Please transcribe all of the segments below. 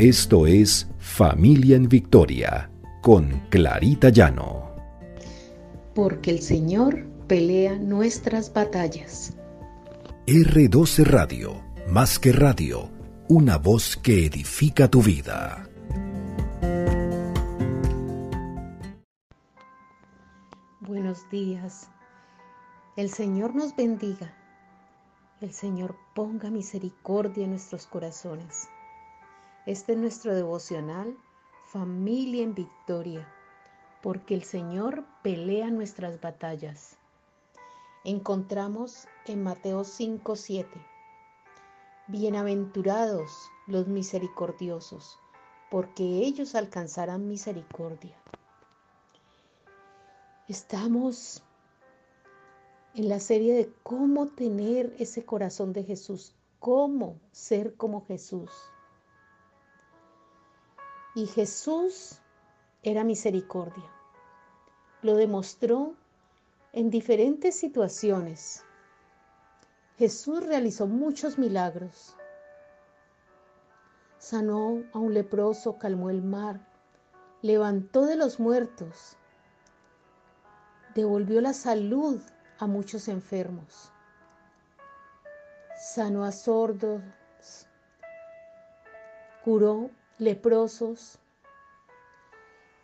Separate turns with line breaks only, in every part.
Esto es Familia en Victoria con Clarita Llano.
Porque el Señor pelea nuestras batallas.
R12 Radio, más que radio, una voz que edifica tu vida.
Buenos días. El Señor nos bendiga. El Señor ponga misericordia en nuestros corazones. Este es nuestro devocional, familia en victoria, porque el Señor pelea nuestras batallas. Encontramos en Mateo 5:7. Bienaventurados los misericordiosos, porque ellos alcanzarán misericordia. Estamos en la serie de cómo tener ese corazón de Jesús, cómo ser como Jesús. Y Jesús era misericordia. Lo demostró en diferentes situaciones. Jesús realizó muchos milagros. Sanó a un leproso, calmó el mar, levantó de los muertos, devolvió la salud a muchos enfermos, sanó a sordos, curó leprosos.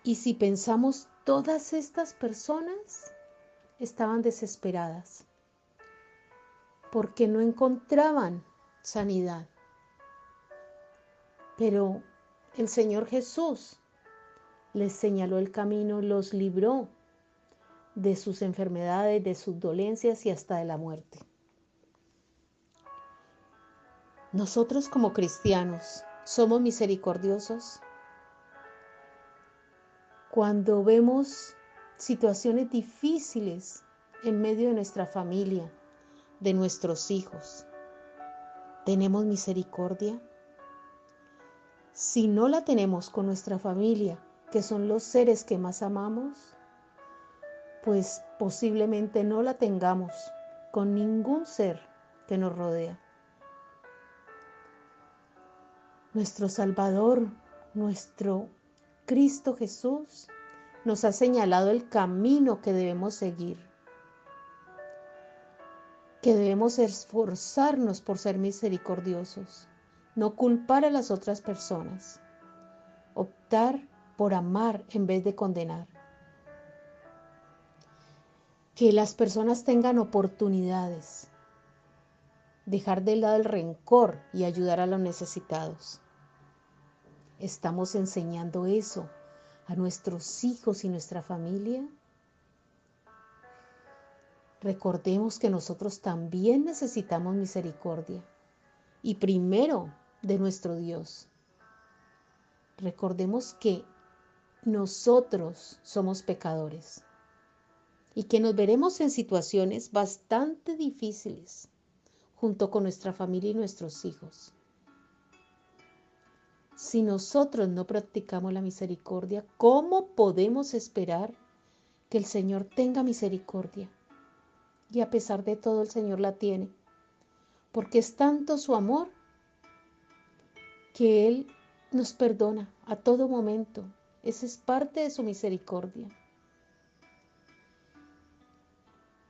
Y si pensamos, todas estas personas estaban desesperadas porque no encontraban sanidad. Pero el Señor Jesús les señaló el camino, los libró de sus enfermedades, de sus dolencias y hasta de la muerte. Nosotros como cristianos somos misericordiosos. Cuando vemos situaciones difíciles en medio de nuestra familia, de nuestros hijos, ¿tenemos misericordia? Si no la tenemos con nuestra familia, que son los seres que más amamos, pues posiblemente no la tengamos con ningún ser que nos rodea. Nuestro Salvador, nuestro Cristo Jesús, nos ha señalado el camino que debemos seguir, que debemos esforzarnos por ser misericordiosos, no culpar a las otras personas, optar por amar en vez de condenar. Que las personas tengan oportunidades, dejar de lado el rencor y ayudar a los necesitados. ¿Estamos enseñando eso a nuestros hijos y nuestra familia? Recordemos que nosotros también necesitamos misericordia y primero de nuestro Dios. Recordemos que nosotros somos pecadores y que nos veremos en situaciones bastante difíciles junto con nuestra familia y nuestros hijos. Si nosotros no practicamos la misericordia, ¿cómo podemos esperar que el Señor tenga misericordia? Y a pesar de todo el Señor la tiene, porque es tanto su amor que Él nos perdona a todo momento. Esa es parte de su misericordia.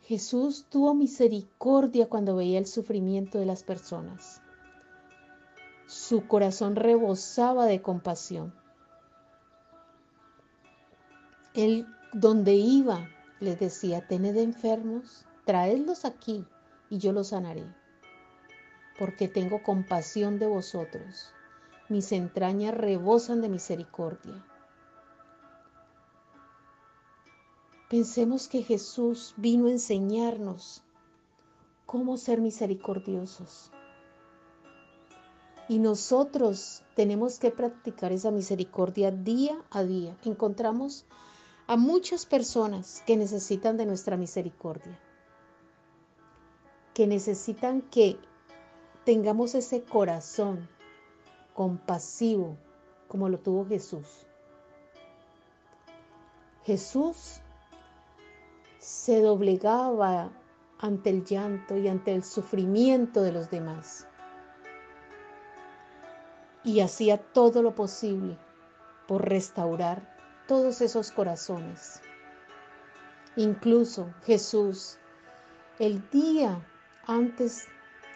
Jesús tuvo misericordia cuando veía el sufrimiento de las personas. Su corazón rebosaba de compasión. Él donde iba les decía, tened enfermos, traedlos aquí y yo los sanaré, porque tengo compasión de vosotros. Mis entrañas rebosan de misericordia. Pensemos que Jesús vino a enseñarnos cómo ser misericordiosos. Y nosotros tenemos que practicar esa misericordia día a día. Encontramos a muchas personas que necesitan de nuestra misericordia, que necesitan que tengamos ese corazón compasivo como lo tuvo Jesús. Jesús se doblegaba ante el llanto y ante el sufrimiento de los demás y hacía todo lo posible por restaurar todos esos corazones. Incluso Jesús, el día antes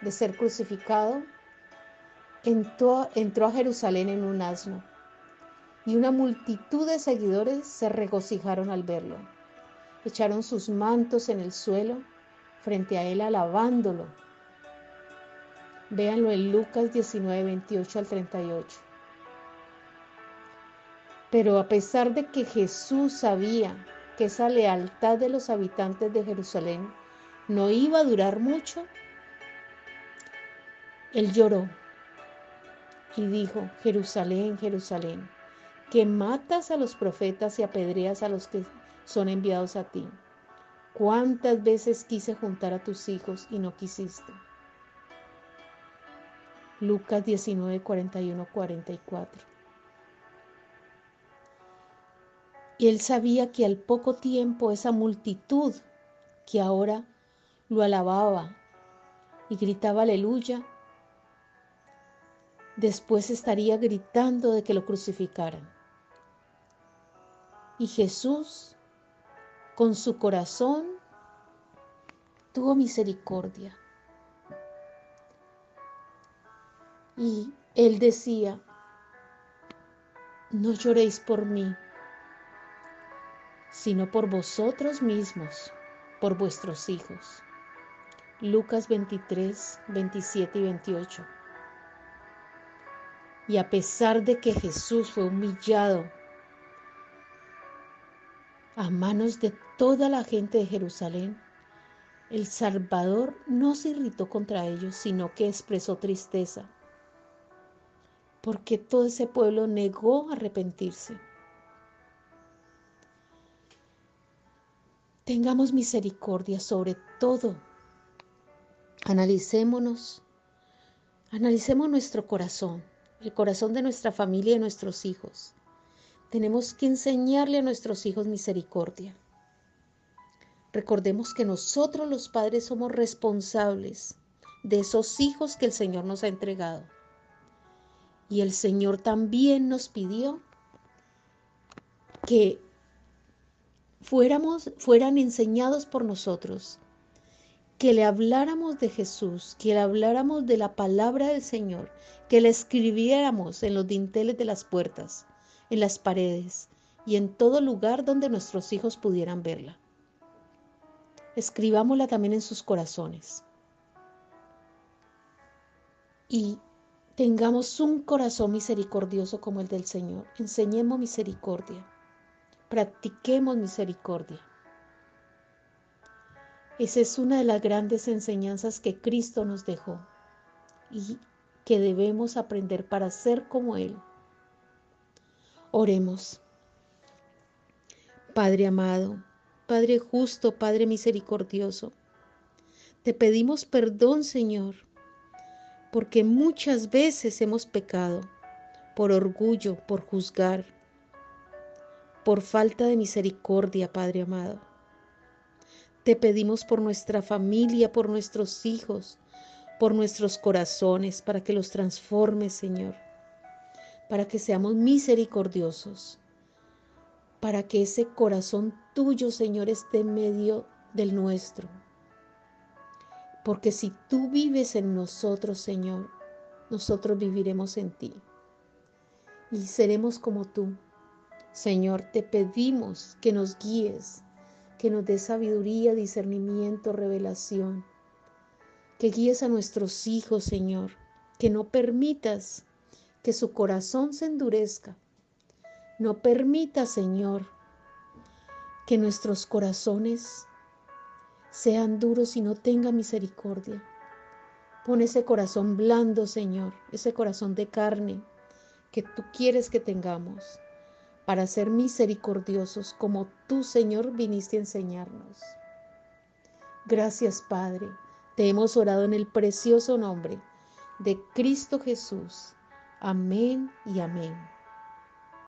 de ser crucificado, entró, a Jerusalén en un asno y una multitud de seguidores se regocijaron al verlo. Echaron sus mantos en el suelo frente a él alabándolo. Véanlo en Lucas 19, 28 al 38. Pero a pesar de que Jesús sabía que esa lealtad de los habitantes de Jerusalén no iba a durar mucho, él lloró y dijo, Jerusalén, Jerusalén, que matas a los profetas y apedreas a los que son enviados a ti. ¿Cuántas veces quise juntar a tus hijos y no quisiste? Lucas 19, 41, 44. Y él sabía que al poco tiempo esa multitud que ahora lo alababa y gritaba aleluya, después estaría gritando de que lo crucificaran. Y Jesús, con su corazón, tuvo misericordia. Y él decía, no lloréis por mí, sino por vosotros mismos, por vuestros hijos. Lucas 23, 27 y 28. Y a pesar de que Jesús fue humillado a manos de toda la gente de Jerusalén, el Salvador no se irritó contra ellos, sino que expresó tristeza, porque todo ese pueblo negó arrepentirse. Tengamos misericordia sobre todo. Analicémonos, analicemos nuestro corazón, el corazón de nuestra familia y de nuestros hijos. Tenemos que enseñarle a nuestros hijos misericordia. Recordemos que nosotros los padres somos responsables de esos hijos que el Señor nos ha entregado. Y el Señor también nos pidió que fuéramos, fueran enseñados por nosotros, que le habláramos de Jesús, que le habláramos de la palabra del Señor, que le escribiéramos en los dinteles de las puertas, en las paredes y en todo lugar donde nuestros hijos pudieran verla. Escribámosla también en sus corazones. Y tengamos un corazón misericordioso como el del Señor. Enseñemos misericordia practiquemos misericordia. Esa es una de las grandes enseñanzas que Cristo nos dejó y que debemos aprender para ser como Él. Oremos. Padre amado, Padre justo, Padre misericordioso, te pedimos perdón, Señor, porque muchas veces hemos pecado por orgullo, por juzgar por falta de misericordia, Padre amado. Te pedimos por nuestra familia, por nuestros hijos, por nuestros corazones, para que los transformes, Señor, para que seamos misericordiosos, para que ese corazón tuyo, Señor, esté en medio del nuestro. Porque si tú vives en nosotros, Señor, nosotros viviremos en ti y seremos como tú Señor, te pedimos que nos guíes, que nos des sabiduría, discernimiento, revelación, que guíes a nuestros hijos, Señor, que no permitas que su corazón se endurezca. No permita, Señor, que nuestros corazones sean duros y no tenga misericordia. Pon ese corazón blando, Señor, ese corazón de carne que tú quieres que tengamos para ser misericordiosos como tú, Señor, viniste a enseñarnos. Gracias, Padre. Te hemos orado en el precioso nombre de Cristo Jesús. Amén y amén.